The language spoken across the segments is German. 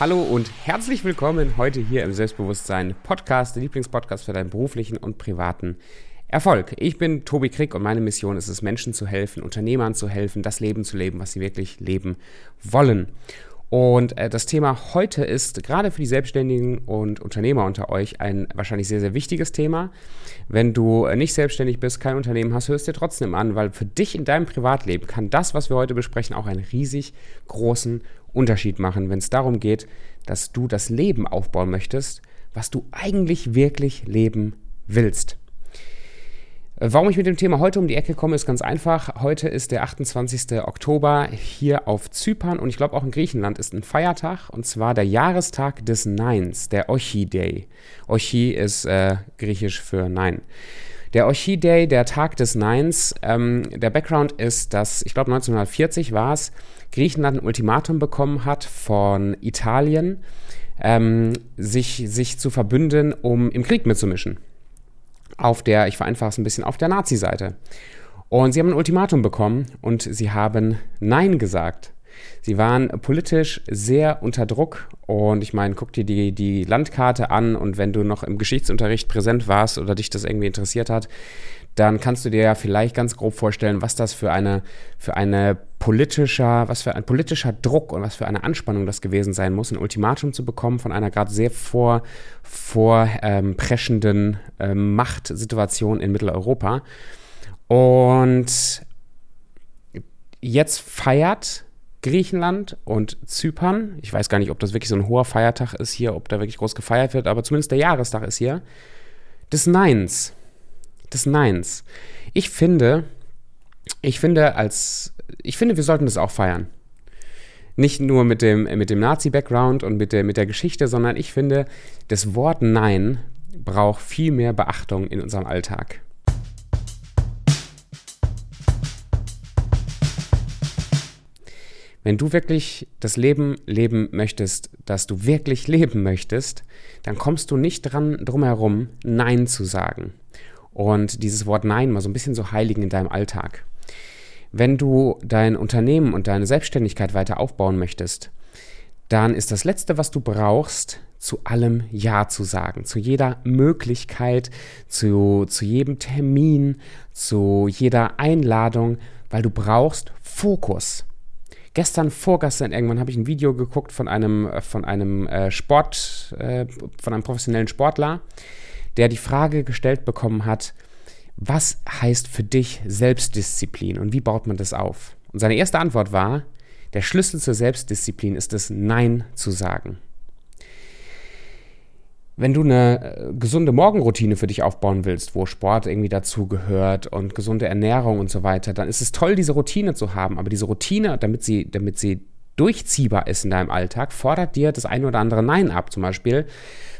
Hallo und herzlich willkommen heute hier im Selbstbewusstsein Podcast, der Lieblingspodcast für deinen beruflichen und privaten Erfolg. Ich bin Tobi Krick und meine Mission ist es, Menschen zu helfen, Unternehmern zu helfen, das Leben zu leben, was sie wirklich leben wollen. Und äh, das Thema heute ist gerade für die Selbstständigen und Unternehmer unter euch ein wahrscheinlich sehr, sehr wichtiges Thema. Wenn du äh, nicht selbstständig bist, kein Unternehmen hast, hörst dir trotzdem an, weil für dich in deinem Privatleben kann das, was wir heute besprechen, auch einen riesig großen Unterschied machen, wenn es darum geht, dass du das Leben aufbauen möchtest, was du eigentlich wirklich leben willst. Warum ich mit dem Thema heute um die Ecke komme, ist ganz einfach. Heute ist der 28. Oktober hier auf Zypern und ich glaube auch in Griechenland ist ein Feiertag und zwar der Jahrestag des Neins, der Ochi Day. Ochi ist äh, griechisch für Nein. Der Ochi Day, der Tag des Neins, ähm, der Background ist, dass ich glaube 1940 war es, Griechenland ein Ultimatum bekommen hat von Italien, ähm, sich, sich zu verbünden, um im Krieg mitzumischen auf der, ich vereinfache es ein bisschen, auf der Nazi-Seite. Und sie haben ein Ultimatum bekommen und sie haben Nein gesagt. Sie waren politisch sehr unter Druck und ich meine, guck dir die, die Landkarte an und wenn du noch im Geschichtsunterricht präsent warst oder dich das irgendwie interessiert hat, dann kannst du dir ja vielleicht ganz grob vorstellen, was das für eine, für eine politischer, was für ein politischer Druck und was für eine Anspannung das gewesen sein muss, ein Ultimatum zu bekommen von einer gerade sehr vor, vorpreschenden ähm, ähm, Machtsituation in Mitteleuropa. Und jetzt feiert Griechenland und Zypern, ich weiß gar nicht, ob das wirklich so ein hoher Feiertag ist hier, ob da wirklich groß gefeiert wird, aber zumindest der Jahrestag ist hier, des Neins des Neins. Ich finde, ich finde, als, ich finde, wir sollten das auch feiern. Nicht nur mit dem, mit dem Nazi-Background und mit der, mit der Geschichte, sondern ich finde, das Wort Nein braucht viel mehr Beachtung in unserem Alltag. Wenn du wirklich das Leben leben möchtest, das du wirklich leben möchtest, dann kommst du nicht dran drum herum, Nein zu sagen und dieses Wort Nein mal so ein bisschen so heiligen in deinem Alltag. Wenn du dein Unternehmen und deine Selbstständigkeit weiter aufbauen möchtest, dann ist das Letzte, was du brauchst, zu allem Ja zu sagen, zu jeder Möglichkeit, zu, zu jedem Termin, zu jeder Einladung, weil du brauchst Fokus. Gestern, vorgestern irgendwann habe ich ein Video geguckt von einem, äh, von einem äh, Sport, äh, von einem professionellen Sportler, der die Frage gestellt bekommen hat, was heißt für dich Selbstdisziplin und wie baut man das auf? Und seine erste Antwort war, der Schlüssel zur Selbstdisziplin ist es, Nein zu sagen. Wenn du eine äh, gesunde Morgenroutine für dich aufbauen willst, wo Sport irgendwie dazu gehört und gesunde Ernährung und so weiter, dann ist es toll, diese Routine zu haben. Aber diese Routine, damit sie, damit sie durchziehbar ist in deinem Alltag, fordert dir das ein oder andere Nein ab. Zum Beispiel,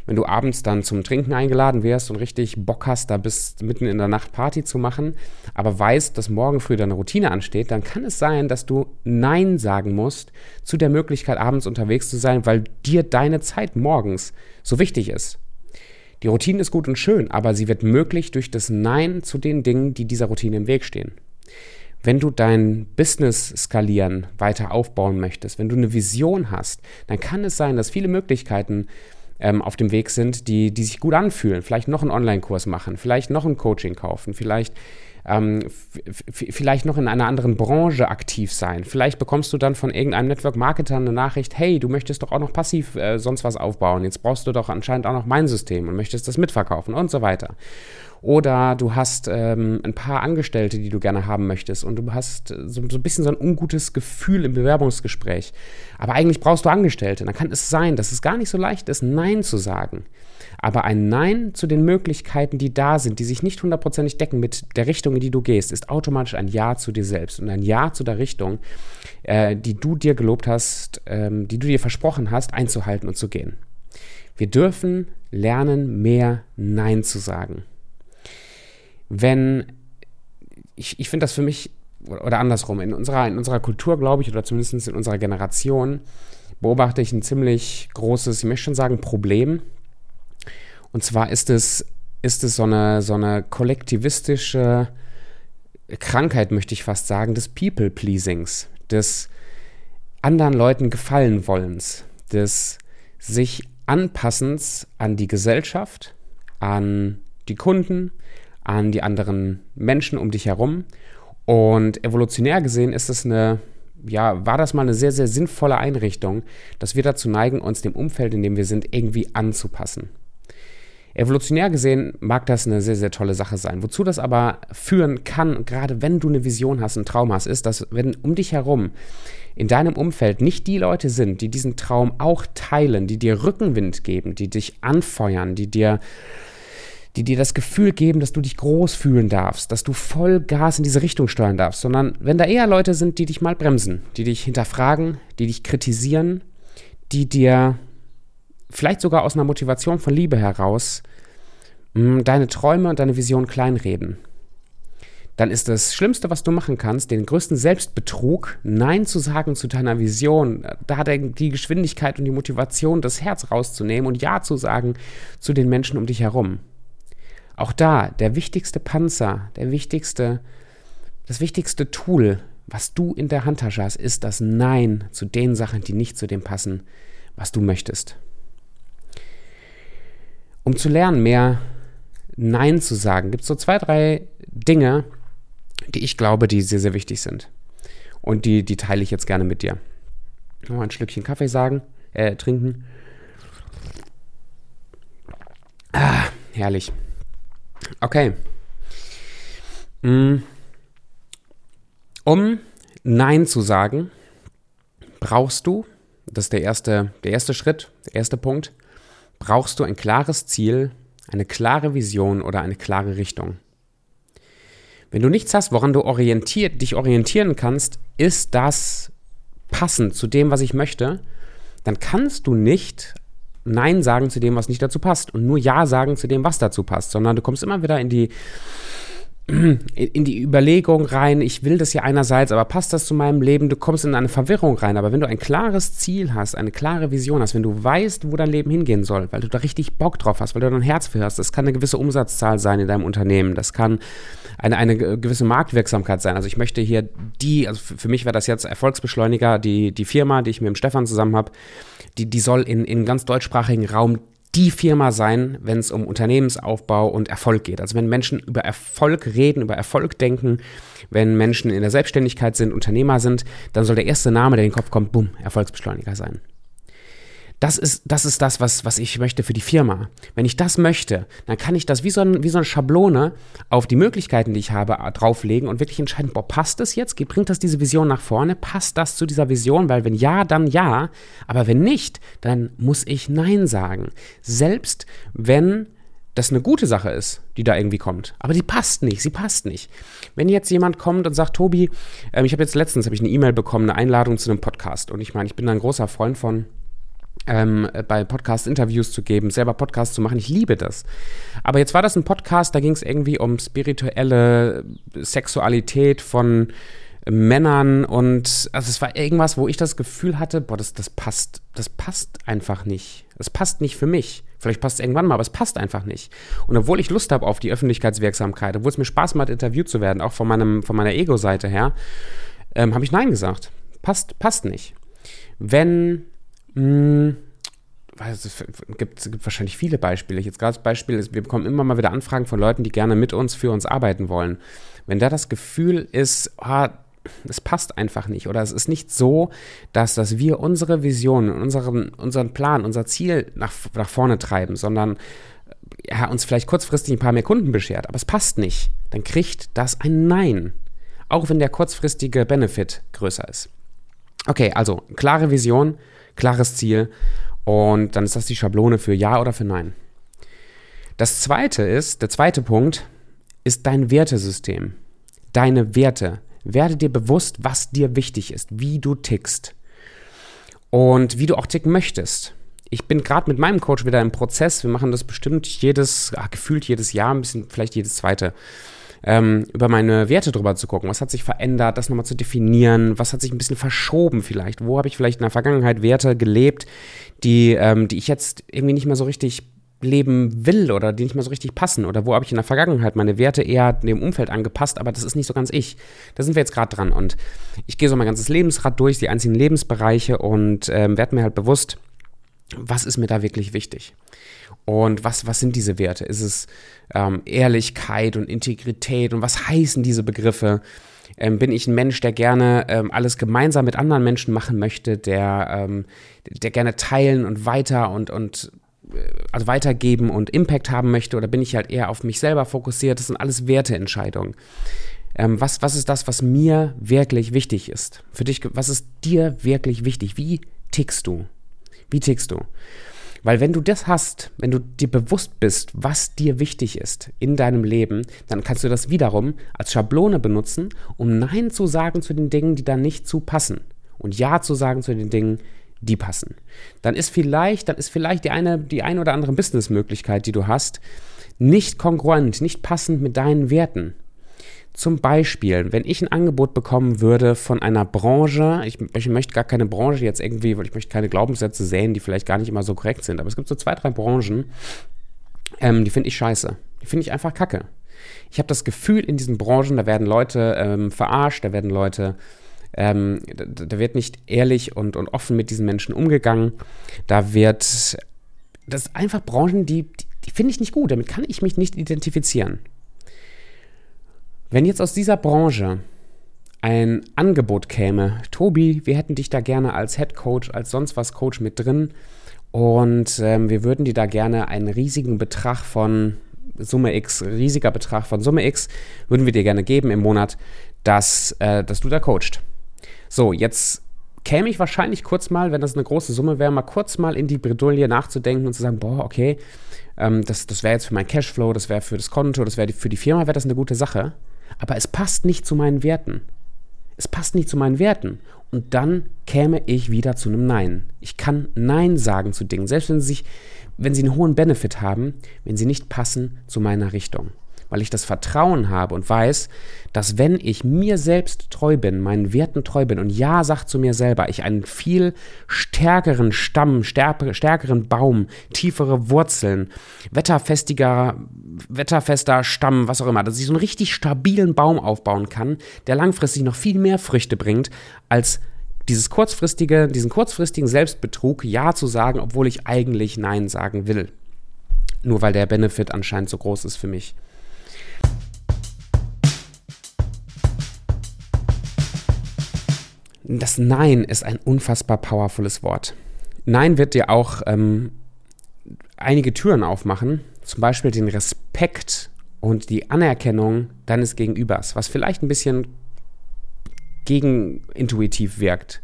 wenn du abends dann zum Trinken eingeladen wirst und richtig Bock hast, da bis mitten in der Nacht Party zu machen, aber weißt, dass morgen früh deine Routine ansteht, dann kann es sein, dass du Nein sagen musst zu der Möglichkeit, abends unterwegs zu sein, weil dir deine Zeit morgens so wichtig ist. Die Routine ist gut und schön, aber sie wird möglich durch das Nein zu den Dingen, die dieser Routine im Weg stehen. Wenn du dein Business skalieren weiter aufbauen möchtest, wenn du eine Vision hast, dann kann es sein, dass viele Möglichkeiten ähm, auf dem Weg sind, die, die sich gut anfühlen. Vielleicht noch einen Online-Kurs machen, vielleicht noch ein Coaching kaufen, vielleicht ähm, vielleicht noch in einer anderen Branche aktiv sein. Vielleicht bekommst du dann von irgendeinem Network-Marketer eine Nachricht, hey, du möchtest doch auch noch passiv äh, sonst was aufbauen. Jetzt brauchst du doch anscheinend auch noch mein System und möchtest das mitverkaufen und so weiter. Oder du hast ähm, ein paar Angestellte, die du gerne haben möchtest und du hast so, so, ein bisschen so ein ungutes Gefühl im Bewerbungsgespräch. Aber eigentlich brauchst du Angestellte. Dann kann es sein, dass es gar nicht so leicht ist, Nein zu sagen. Aber ein Nein zu den Möglichkeiten, die da sind, die sich nicht hundertprozentig decken mit der Richtung, in die du gehst, ist automatisch ein Ja zu dir selbst und ein Ja zu der Richtung, äh, die du dir gelobt hast, ähm, die du dir versprochen hast, einzuhalten und zu gehen. Wir dürfen lernen, mehr Nein zu sagen wenn, ich, ich finde das für mich, oder andersrum, in unserer, in unserer Kultur, glaube ich, oder zumindest in unserer Generation, beobachte ich ein ziemlich großes, ich möchte schon sagen, Problem. Und zwar ist es, ist es so eine, so eine kollektivistische Krankheit, möchte ich fast sagen, des People-Pleasings, des anderen Leuten gefallen wollens, des sich anpassend an die Gesellschaft, an die Kunden, an die anderen Menschen um dich herum. Und evolutionär gesehen ist es eine, ja, war das mal eine sehr, sehr sinnvolle Einrichtung, dass wir dazu neigen, uns dem Umfeld, in dem wir sind, irgendwie anzupassen. Evolutionär gesehen mag das eine sehr, sehr tolle Sache sein. Wozu das aber führen kann, gerade wenn du eine Vision hast, einen Traum hast, ist, dass wenn um dich herum in deinem Umfeld nicht die Leute sind, die diesen Traum auch teilen, die dir Rückenwind geben, die dich anfeuern, die dir die dir das Gefühl geben, dass du dich groß fühlen darfst, dass du voll Gas in diese Richtung steuern darfst, sondern wenn da eher Leute sind, die dich mal bremsen, die dich hinterfragen, die dich kritisieren, die dir vielleicht sogar aus einer Motivation von Liebe heraus mh, deine Träume und deine Vision kleinreden, dann ist das Schlimmste, was du machen kannst, den größten Selbstbetrug, Nein zu sagen zu deiner Vision. Da die Geschwindigkeit und die Motivation, das Herz rauszunehmen und Ja zu sagen zu den Menschen um dich herum. Auch da, der wichtigste Panzer, der wichtigste, das wichtigste Tool, was du in der Handtasche hast, ist das Nein zu den Sachen, die nicht zu dem passen, was du möchtest. Um zu lernen, mehr Nein zu sagen, gibt es so zwei, drei Dinge, die ich glaube, die sehr, sehr wichtig sind. Und die, die teile ich jetzt gerne mit dir. Noch ein Schlückchen Kaffee sagen, äh, trinken. Ah, herrlich. Okay. Mm. Um Nein zu sagen, brauchst du, das ist der erste, der erste Schritt, der erste Punkt, brauchst du ein klares Ziel, eine klare Vision oder eine klare Richtung. Wenn du nichts hast, woran du orientiert, dich orientieren kannst, ist das passend zu dem, was ich möchte, dann kannst du nicht Nein sagen zu dem, was nicht dazu passt und nur Ja sagen zu dem, was dazu passt, sondern du kommst immer wieder in die in die Überlegung rein, ich will das ja einerseits, aber passt das zu meinem Leben? Du kommst in eine Verwirrung rein. Aber wenn du ein klares Ziel hast, eine klare Vision hast, wenn du weißt, wo dein Leben hingehen soll, weil du da richtig Bock drauf hast, weil du dein Herz für hast, das kann eine gewisse Umsatzzahl sein in deinem Unternehmen, das kann eine, eine gewisse Marktwirksamkeit sein. Also ich möchte hier die, also für mich wäre das jetzt Erfolgsbeschleuniger, die, die Firma, die ich mit dem Stefan zusammen habe, die, die soll in, in ganz deutschsprachigen Raum die Firma sein, wenn es um Unternehmensaufbau und Erfolg geht. Also wenn Menschen über Erfolg reden, über Erfolg denken, wenn Menschen in der Selbstständigkeit sind, Unternehmer sind, dann soll der erste Name, der in den Kopf kommt, bumm, Erfolgsbeschleuniger sein. Das ist, das ist das, was, was ich möchte für die Firma. Wenn ich das möchte, dann kann ich das wie so, ein, wie so eine Schablone auf die Möglichkeiten, die ich habe, drauflegen und wirklich entscheiden, boah, passt das jetzt? Bringt das diese Vision nach vorne? Passt das zu dieser Vision? Weil wenn ja, dann ja. Aber wenn nicht, dann muss ich Nein sagen. Selbst wenn das eine gute Sache ist, die da irgendwie kommt. Aber die passt nicht, sie passt nicht. Wenn jetzt jemand kommt und sagt, Tobi, ähm, ich habe jetzt letztens ich eine E-Mail bekommen, eine Einladung zu einem Podcast. Und ich meine, ich bin da ein großer Freund von ähm, bei Podcast Interviews zu geben, selber Podcasts zu machen. Ich liebe das. Aber jetzt war das ein Podcast, da ging es irgendwie um spirituelle Sexualität von Männern und also es war irgendwas, wo ich das Gefühl hatte, boah, das, das passt, das passt einfach nicht. Das passt nicht für mich. Vielleicht passt es irgendwann mal, aber es passt einfach nicht. Und obwohl ich Lust habe auf die Öffentlichkeitswirksamkeit, obwohl es mir Spaß macht, interviewt zu werden, auch von, meinem, von meiner Ego-Seite her, ähm, habe ich Nein gesagt. Passt, passt nicht. Wenn hm, es gibt, gibt wahrscheinlich viele Beispiele. Jetzt gerade das Beispiel ist, wir bekommen immer mal wieder Anfragen von Leuten, die gerne mit uns, für uns arbeiten wollen. Wenn da das Gefühl ist, ah, es passt einfach nicht oder es ist nicht so, dass, dass wir unsere Vision, unseren, unseren Plan, unser Ziel nach, nach vorne treiben, sondern ja, uns vielleicht kurzfristig ein paar mehr Kunden beschert, aber es passt nicht, dann kriegt das ein Nein. Auch wenn der kurzfristige Benefit größer ist. Okay, also klare Vision, klares Ziel und dann ist das die Schablone für Ja oder für Nein. Das zweite ist, der zweite Punkt ist dein Wertesystem. Deine Werte. Werde dir bewusst, was dir wichtig ist, wie du tickst und wie du auch ticken möchtest. Ich bin gerade mit meinem Coach wieder im Prozess. Wir machen das bestimmt jedes, ach, gefühlt jedes Jahr, ein bisschen vielleicht jedes zweite ähm, über meine Werte drüber zu gucken. Was hat sich verändert, das nochmal zu definieren, was hat sich ein bisschen verschoben vielleicht, wo habe ich vielleicht in der Vergangenheit Werte gelebt, die, ähm, die ich jetzt irgendwie nicht mehr so richtig leben will oder die nicht mehr so richtig passen oder wo habe ich in der Vergangenheit meine Werte eher dem Umfeld angepasst, aber das ist nicht so ganz ich. Da sind wir jetzt gerade dran und ich gehe so mein ganzes Lebensrad durch, die einzelnen Lebensbereiche und ähm, werde mir halt bewusst, was ist mir da wirklich wichtig? Und was, was sind diese Werte? Ist es ähm, Ehrlichkeit und Integrität? Und was heißen diese Begriffe? Ähm, bin ich ein Mensch, der gerne ähm, alles gemeinsam mit anderen Menschen machen möchte, der, ähm, der gerne teilen und weiter und, und äh, also weitergeben und Impact haben möchte? Oder bin ich halt eher auf mich selber fokussiert? Das sind alles Werteentscheidungen. Ähm, was, was ist das, was mir wirklich wichtig ist? Für dich, was ist dir wirklich wichtig? Wie tickst du? Wie tickst du? Weil wenn du das hast, wenn du dir bewusst bist, was dir wichtig ist in deinem Leben, dann kannst du das wiederum als Schablone benutzen, um Nein zu sagen zu den Dingen, die da nicht zu passen. Und Ja zu sagen zu den Dingen, die passen. Dann ist vielleicht, dann ist vielleicht die eine, die eine oder andere Businessmöglichkeit, die du hast, nicht kongruent, nicht passend mit deinen Werten. Zum Beispiel, wenn ich ein Angebot bekommen würde von einer Branche, ich, ich, möchte gar keine Branche jetzt irgendwie, weil ich möchte keine Glaubenssätze sehen, die vielleicht gar nicht immer so korrekt sind, aber es gibt so zwei, drei Branchen, ähm, die finde ich scheiße. Die finde ich einfach kacke. Ich habe das Gefühl, in diesen Branchen, da werden Leute ähm, verarscht, da werden Leute, ähm, da, da, wird nicht ehrlich und, und offen mit diesen Menschen umgegangen. Da wird, das sind einfach Branchen, die, die, die finde ich nicht gut, damit kann ich mich nicht identifizieren. Wenn jetzt aus dieser Branche ein Angebot käme, Tobi, wir hätten dich da gerne als Head Coach, als sonst was Coach mit drin und ähm, wir würden dir da gerne einen riesigen Betrag von Summe X, riesiger Betrag von Summe X, würden wir dir gerne geben im Monat, dass, äh, dass du da coacht. So, jetzt käme ich wahrscheinlich kurz mal, wenn das eine große Summe wäre, mal kurz mal in die Bredouille nachzudenken und zu sagen, boah, okay, ähm, das, das wäre jetzt für mein Cashflow, das wäre für das Konto, das wäre für die Firma, wäre das eine gute Sache aber es passt nicht zu meinen Werten. Es passt nicht zu meinen Werten. Und dann käme ich wieder zu einem Nein. Ich kann Nein sagen zu Dingen, selbst wenn sie, sich, wenn sie einen hohen Benefit haben, wenn sie nicht passen zu meiner Richtung weil ich das Vertrauen habe und weiß, dass wenn ich mir selbst treu bin, meinen Werten treu bin und ja sagt zu mir selber, ich einen viel stärkeren Stamm, stärkeren Baum, tiefere Wurzeln, wetterfestiger, wetterfester Stamm, was auch immer, dass ich so einen richtig stabilen Baum aufbauen kann, der langfristig noch viel mehr Früchte bringt, als dieses kurzfristige, diesen kurzfristigen Selbstbetrug Ja zu sagen, obwohl ich eigentlich Nein sagen will. Nur weil der Benefit anscheinend so groß ist für mich. Das Nein ist ein unfassbar powervolles Wort. Nein wird dir auch ähm, einige Türen aufmachen, zum Beispiel den Respekt und die Anerkennung deines Gegenübers, was vielleicht ein bisschen gegenintuitiv wirkt.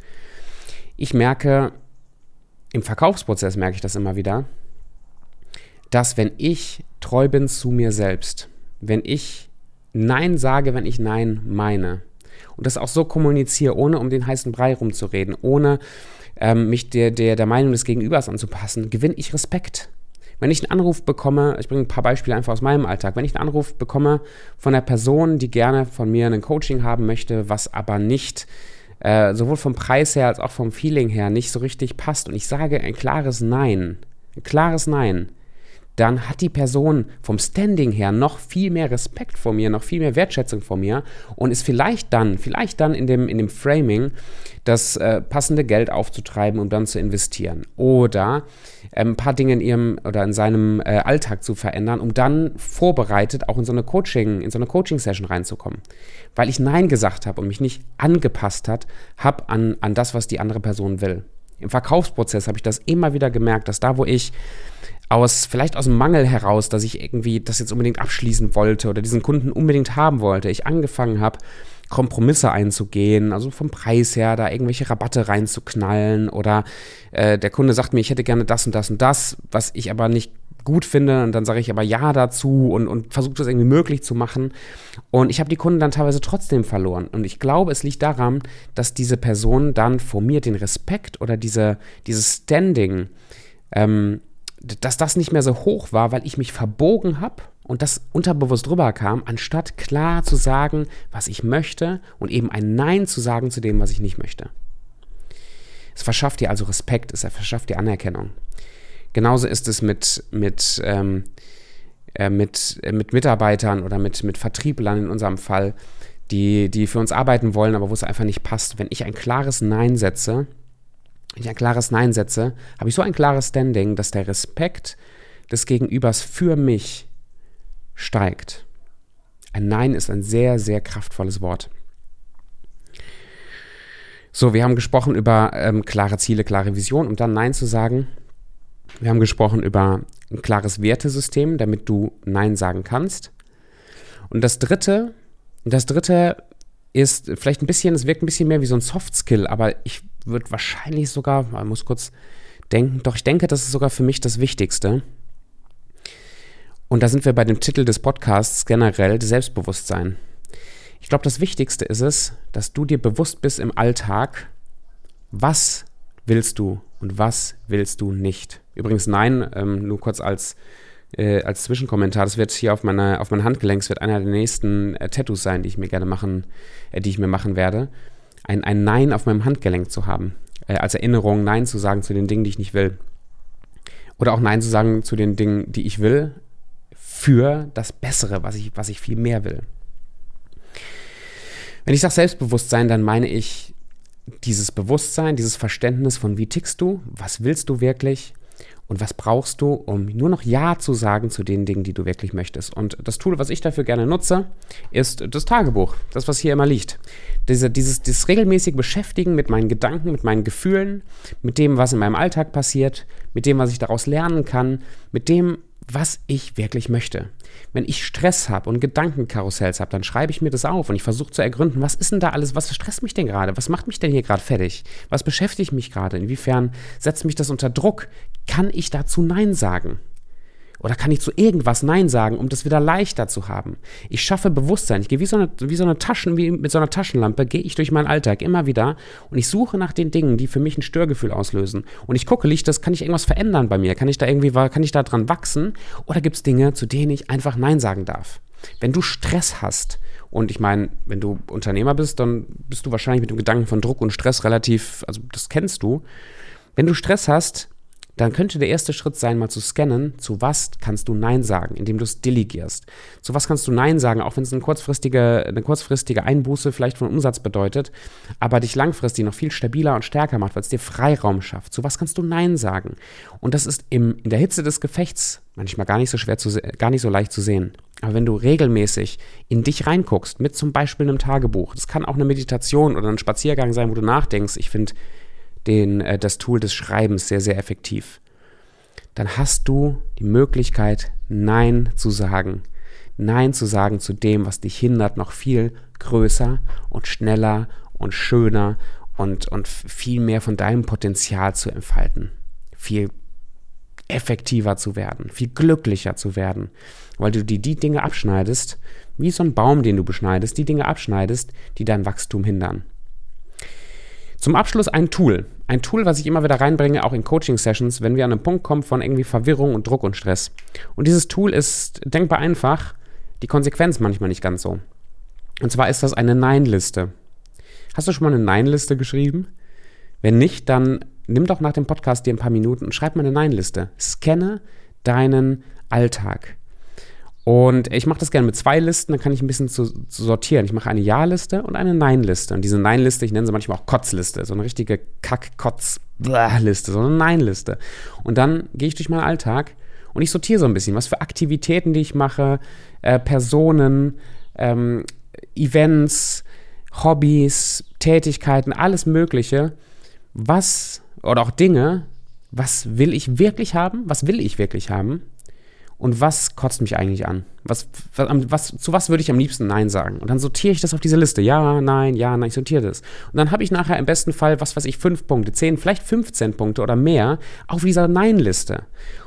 Ich merke, im Verkaufsprozess merke ich das immer wieder, dass wenn ich treu bin zu mir selbst, wenn ich Nein sage, wenn ich Nein meine, und das auch so kommuniziere, ohne um den heißen Brei rumzureden, ohne ähm, mich der, der, der Meinung des Gegenübers anzupassen, gewinne ich Respekt. Wenn ich einen Anruf bekomme, ich bringe ein paar Beispiele einfach aus meinem Alltag, wenn ich einen Anruf bekomme von einer Person, die gerne von mir ein Coaching haben möchte, was aber nicht äh, sowohl vom Preis her als auch vom Feeling her nicht so richtig passt und ich sage ein klares Nein, ein klares Nein, dann hat die Person vom Standing her noch viel mehr Respekt vor mir, noch viel mehr Wertschätzung vor mir und ist vielleicht dann, vielleicht dann in dem, in dem Framing, das äh, passende Geld aufzutreiben, um dann zu investieren. Oder äh, ein paar Dinge in ihrem oder in seinem äh, Alltag zu verändern, um dann vorbereitet auch in so eine Coaching, in so eine Coaching-Session reinzukommen. Weil ich Nein gesagt habe und mich nicht angepasst hat, habe an, an das, was die andere Person will. Im Verkaufsprozess habe ich das immer wieder gemerkt, dass da, wo ich aus, vielleicht aus dem Mangel heraus, dass ich irgendwie das jetzt unbedingt abschließen wollte oder diesen Kunden unbedingt haben wollte, ich angefangen habe, Kompromisse einzugehen, also vom Preis her da irgendwelche Rabatte reinzuknallen oder äh, der Kunde sagt mir, ich hätte gerne das und das und das, was ich aber nicht gut finde und dann sage ich aber ja dazu und, und versuche das irgendwie möglich zu machen. Und ich habe die Kunden dann teilweise trotzdem verloren. Und ich glaube, es liegt daran, dass diese Person dann vor mir den Respekt oder diese, dieses Standing ähm, dass das nicht mehr so hoch war, weil ich mich verbogen habe und das unterbewusst drüber kam, anstatt klar zu sagen, was ich möchte und eben ein Nein zu sagen zu dem, was ich nicht möchte. Es verschafft dir also Respekt, es verschafft dir Anerkennung. Genauso ist es mit, mit, ähm, äh, mit, äh, mit Mitarbeitern oder mit, mit Vertrieblern in unserem Fall, die, die für uns arbeiten wollen, aber wo es einfach nicht passt. Wenn ich ein klares Nein setze, wenn ich ein klares Nein setze, habe ich so ein klares Standing, dass der Respekt des Gegenübers für mich steigt. Ein Nein ist ein sehr, sehr kraftvolles Wort. So, wir haben gesprochen über ähm, klare Ziele, klare Vision, um dann Nein zu sagen. Wir haben gesprochen über ein klares Wertesystem, damit du Nein sagen kannst. Und das dritte, das dritte ist vielleicht ein bisschen, es wirkt ein bisschen mehr wie so ein Soft Skill, aber ich würde wahrscheinlich sogar, man muss kurz denken, doch ich denke, das ist sogar für mich das Wichtigste. Und da sind wir bei dem Titel des Podcasts generell, Selbstbewusstsein. Ich glaube, das Wichtigste ist es, dass du dir bewusst bist im Alltag, was willst du und was willst du nicht. Übrigens, nein, ähm, nur kurz als, äh, als Zwischenkommentar, das wird hier auf meiner auf mein Handgelenk, wird einer der nächsten äh, Tattoos sein, die ich mir gerne machen, äh, die ich mir machen werde. Ein, ein Nein auf meinem Handgelenk zu haben. Äh, als Erinnerung, Nein zu sagen zu den Dingen, die ich nicht will. Oder auch Nein zu sagen zu den Dingen, die ich will, für das Bessere, was ich, was ich viel mehr will. Wenn ich sage Selbstbewusstsein, dann meine ich dieses Bewusstsein, dieses Verständnis von wie tickst du, was willst du wirklich und was brauchst du, um nur noch Ja zu sagen zu den Dingen, die du wirklich möchtest. Und das Tool, was ich dafür gerne nutze, ist das Tagebuch, das, was hier immer liegt. Diese, dieses, dieses regelmäßige Beschäftigen mit meinen Gedanken, mit meinen Gefühlen, mit dem, was in meinem Alltag passiert, mit dem, was ich daraus lernen kann, mit dem, was ich wirklich möchte. Wenn ich Stress habe und Gedankenkarussells habe, dann schreibe ich mir das auf und ich versuche zu ergründen, was ist denn da alles, was stresst mich denn gerade? Was macht mich denn hier gerade fertig? Was beschäftigt mich gerade? Inwiefern setzt mich das unter Druck? Kann ich dazu Nein sagen? Oder kann ich zu irgendwas Nein sagen, um das wieder leichter zu haben? Ich schaffe Bewusstsein. Ich gehe wie so eine, wie so eine Taschen, wie mit so einer Taschenlampe, gehe ich durch meinen Alltag immer wieder und ich suche nach den Dingen, die für mich ein Störgefühl auslösen. Und ich gucke, das, kann ich irgendwas verändern bei mir? Kann ich da irgendwie, kann ich da dran wachsen? Oder gibt es Dinge, zu denen ich einfach Nein sagen darf? Wenn du Stress hast, und ich meine, wenn du Unternehmer bist, dann bist du wahrscheinlich mit dem Gedanken von Druck und Stress relativ, also das kennst du. Wenn du Stress hast, dann könnte der erste Schritt sein, mal zu scannen, zu was kannst du Nein sagen, indem du es delegierst. Zu was kannst du Nein sagen, auch wenn es eine kurzfristige, eine kurzfristige Einbuße vielleicht von Umsatz bedeutet, aber dich langfristig noch viel stabiler und stärker macht, weil es dir Freiraum schafft. Zu was kannst du Nein sagen? Und das ist im, in der Hitze des Gefechts manchmal gar nicht so schwer zu gar nicht so leicht zu sehen. Aber wenn du regelmäßig in dich reinguckst, mit zum Beispiel einem Tagebuch, das kann auch eine Meditation oder ein Spaziergang sein, wo du nachdenkst, ich finde, den, äh, das Tool des Schreibens sehr, sehr effektiv. Dann hast du die Möglichkeit, Nein zu sagen. Nein zu sagen zu dem, was dich hindert, noch viel größer und schneller und schöner und, und viel mehr von deinem Potenzial zu entfalten. Viel effektiver zu werden, viel glücklicher zu werden, weil du dir die Dinge abschneidest, wie so ein Baum, den du beschneidest, die Dinge abschneidest, die dein Wachstum hindern. Zum Abschluss ein Tool. Ein Tool, was ich immer wieder reinbringe, auch in Coaching-Sessions, wenn wir an einen Punkt kommen von irgendwie Verwirrung und Druck und Stress. Und dieses Tool ist denkbar einfach, die Konsequenz manchmal nicht ganz so. Und zwar ist das eine Nein-Liste. Hast du schon mal eine Nein-Liste geschrieben? Wenn nicht, dann nimm doch nach dem Podcast dir ein paar Minuten und schreib mal eine Nein-Liste. Scanne deinen Alltag. Und ich mache das gerne mit zwei Listen, dann kann ich ein bisschen zu, zu sortieren. Ich mache eine Ja-Liste und eine Nein-Liste. Und diese Nein-Liste, ich nenne sie manchmal auch Kotzliste, so eine richtige Kack-Kotz-Liste, so eine Nein-Liste. Und dann gehe ich durch meinen Alltag und ich sortiere so ein bisschen, was für Aktivitäten, die ich mache, äh, Personen, ähm, Events, Hobbys, Tätigkeiten, alles Mögliche, was oder auch Dinge, was will ich wirklich haben, was will ich wirklich haben und was kotzt mich eigentlich an? Was, was, was, zu was würde ich am liebsten Nein sagen? Und dann sortiere ich das auf diese Liste. Ja, nein, ja, nein, ich sortiere das. Und dann habe ich nachher im besten Fall, was weiß ich, fünf Punkte, zehn, vielleicht 15 Punkte oder mehr auf dieser Nein-Liste.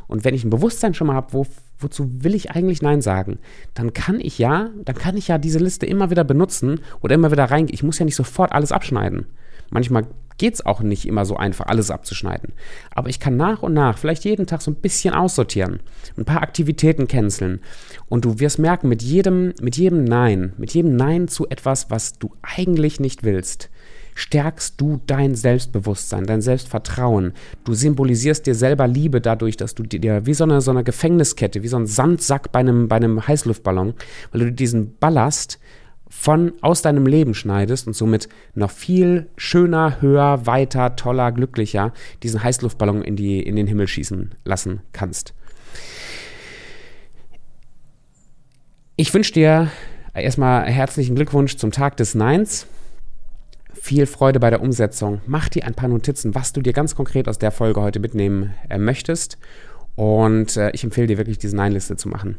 Und wenn ich ein Bewusstsein schon mal habe, wo, wozu will ich eigentlich Nein sagen, dann kann ich ja, dann kann ich ja diese Liste immer wieder benutzen oder immer wieder reingehen. Ich muss ja nicht sofort alles abschneiden. Manchmal geht es auch nicht immer so einfach, alles abzuschneiden. Aber ich kann nach und nach, vielleicht jeden Tag so ein bisschen aussortieren, ein paar Aktivitäten canceln. Und du wirst merken, mit jedem, mit jedem Nein, mit jedem Nein zu etwas, was du eigentlich nicht willst, stärkst du dein Selbstbewusstsein, dein Selbstvertrauen. Du symbolisierst dir selber Liebe dadurch, dass du dir wie so eine, so eine Gefängniskette, wie so ein Sandsack bei einem, bei einem Heißluftballon, weil du diesen Ballast von aus deinem Leben schneidest und somit noch viel schöner, höher, weiter, toller, glücklicher diesen Heißluftballon in, die, in den Himmel schießen lassen kannst. Ich wünsche dir erstmal herzlichen Glückwunsch zum Tag des Neins. Viel Freude bei der Umsetzung. Mach dir ein paar Notizen, was du dir ganz konkret aus der Folge heute mitnehmen äh, möchtest. Und äh, ich empfehle dir wirklich, diese Nein-Liste zu machen.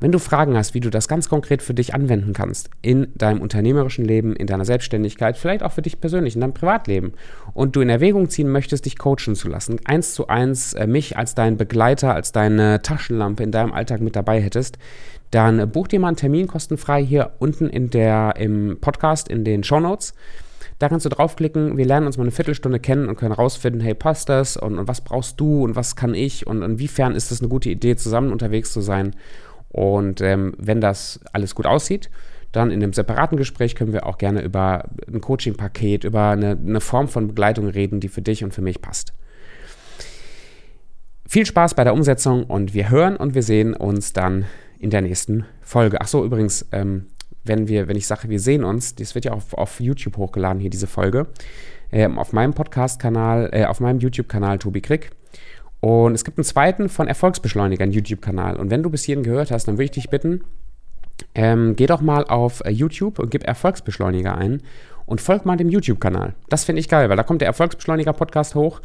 Wenn du Fragen hast, wie du das ganz konkret für dich anwenden kannst, in deinem unternehmerischen Leben, in deiner Selbstständigkeit, vielleicht auch für dich persönlich, in deinem Privatleben, und du in Erwägung ziehen möchtest, dich coachen zu lassen, eins zu eins äh, mich als deinen Begleiter, als deine Taschenlampe in deinem Alltag mit dabei hättest, dann äh, buch dir mal einen Termin kostenfrei hier unten in der, im Podcast, in den Show Notes. Da kannst du draufklicken, wir lernen uns mal eine Viertelstunde kennen und können rausfinden, hey, passt das und, und was brauchst du und was kann ich und inwiefern ist es eine gute Idee, zusammen unterwegs zu sein. Und ähm, wenn das alles gut aussieht, dann in einem separaten Gespräch können wir auch gerne über ein Coaching-Paket, über eine, eine Form von Begleitung reden, die für dich und für mich passt. Viel Spaß bei der Umsetzung und wir hören und wir sehen uns dann in der nächsten Folge. Ach so, übrigens, ähm, wenn wir, wenn ich sage, wir sehen uns, das wird ja auf, auf YouTube hochgeladen, hier diese Folge, ähm, auf meinem Podcast-Kanal, äh, auf meinem YouTube-Kanal Tobi Krick. Und es gibt einen zweiten von Erfolgsbeschleuniger, einen YouTube-Kanal. Und wenn du bis hierhin gehört hast, dann würde ich dich bitten, ähm, geh doch mal auf äh, YouTube und gib Erfolgsbeschleuniger ein und folg mal dem YouTube-Kanal. Das finde ich geil, weil da kommt der Erfolgsbeschleuniger-Podcast hoch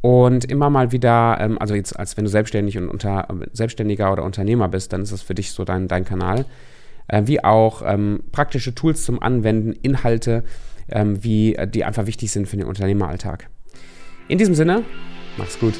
und immer mal wieder, ähm, also jetzt als wenn du selbstständig und unter, äh, Selbstständiger oder Unternehmer bist, dann ist das für dich so dein, dein Kanal. Äh, wie auch ähm, praktische Tools zum Anwenden, Inhalte, ähm, wie, äh, die einfach wichtig sind für den Unternehmeralltag. In diesem Sinne, mach's gut.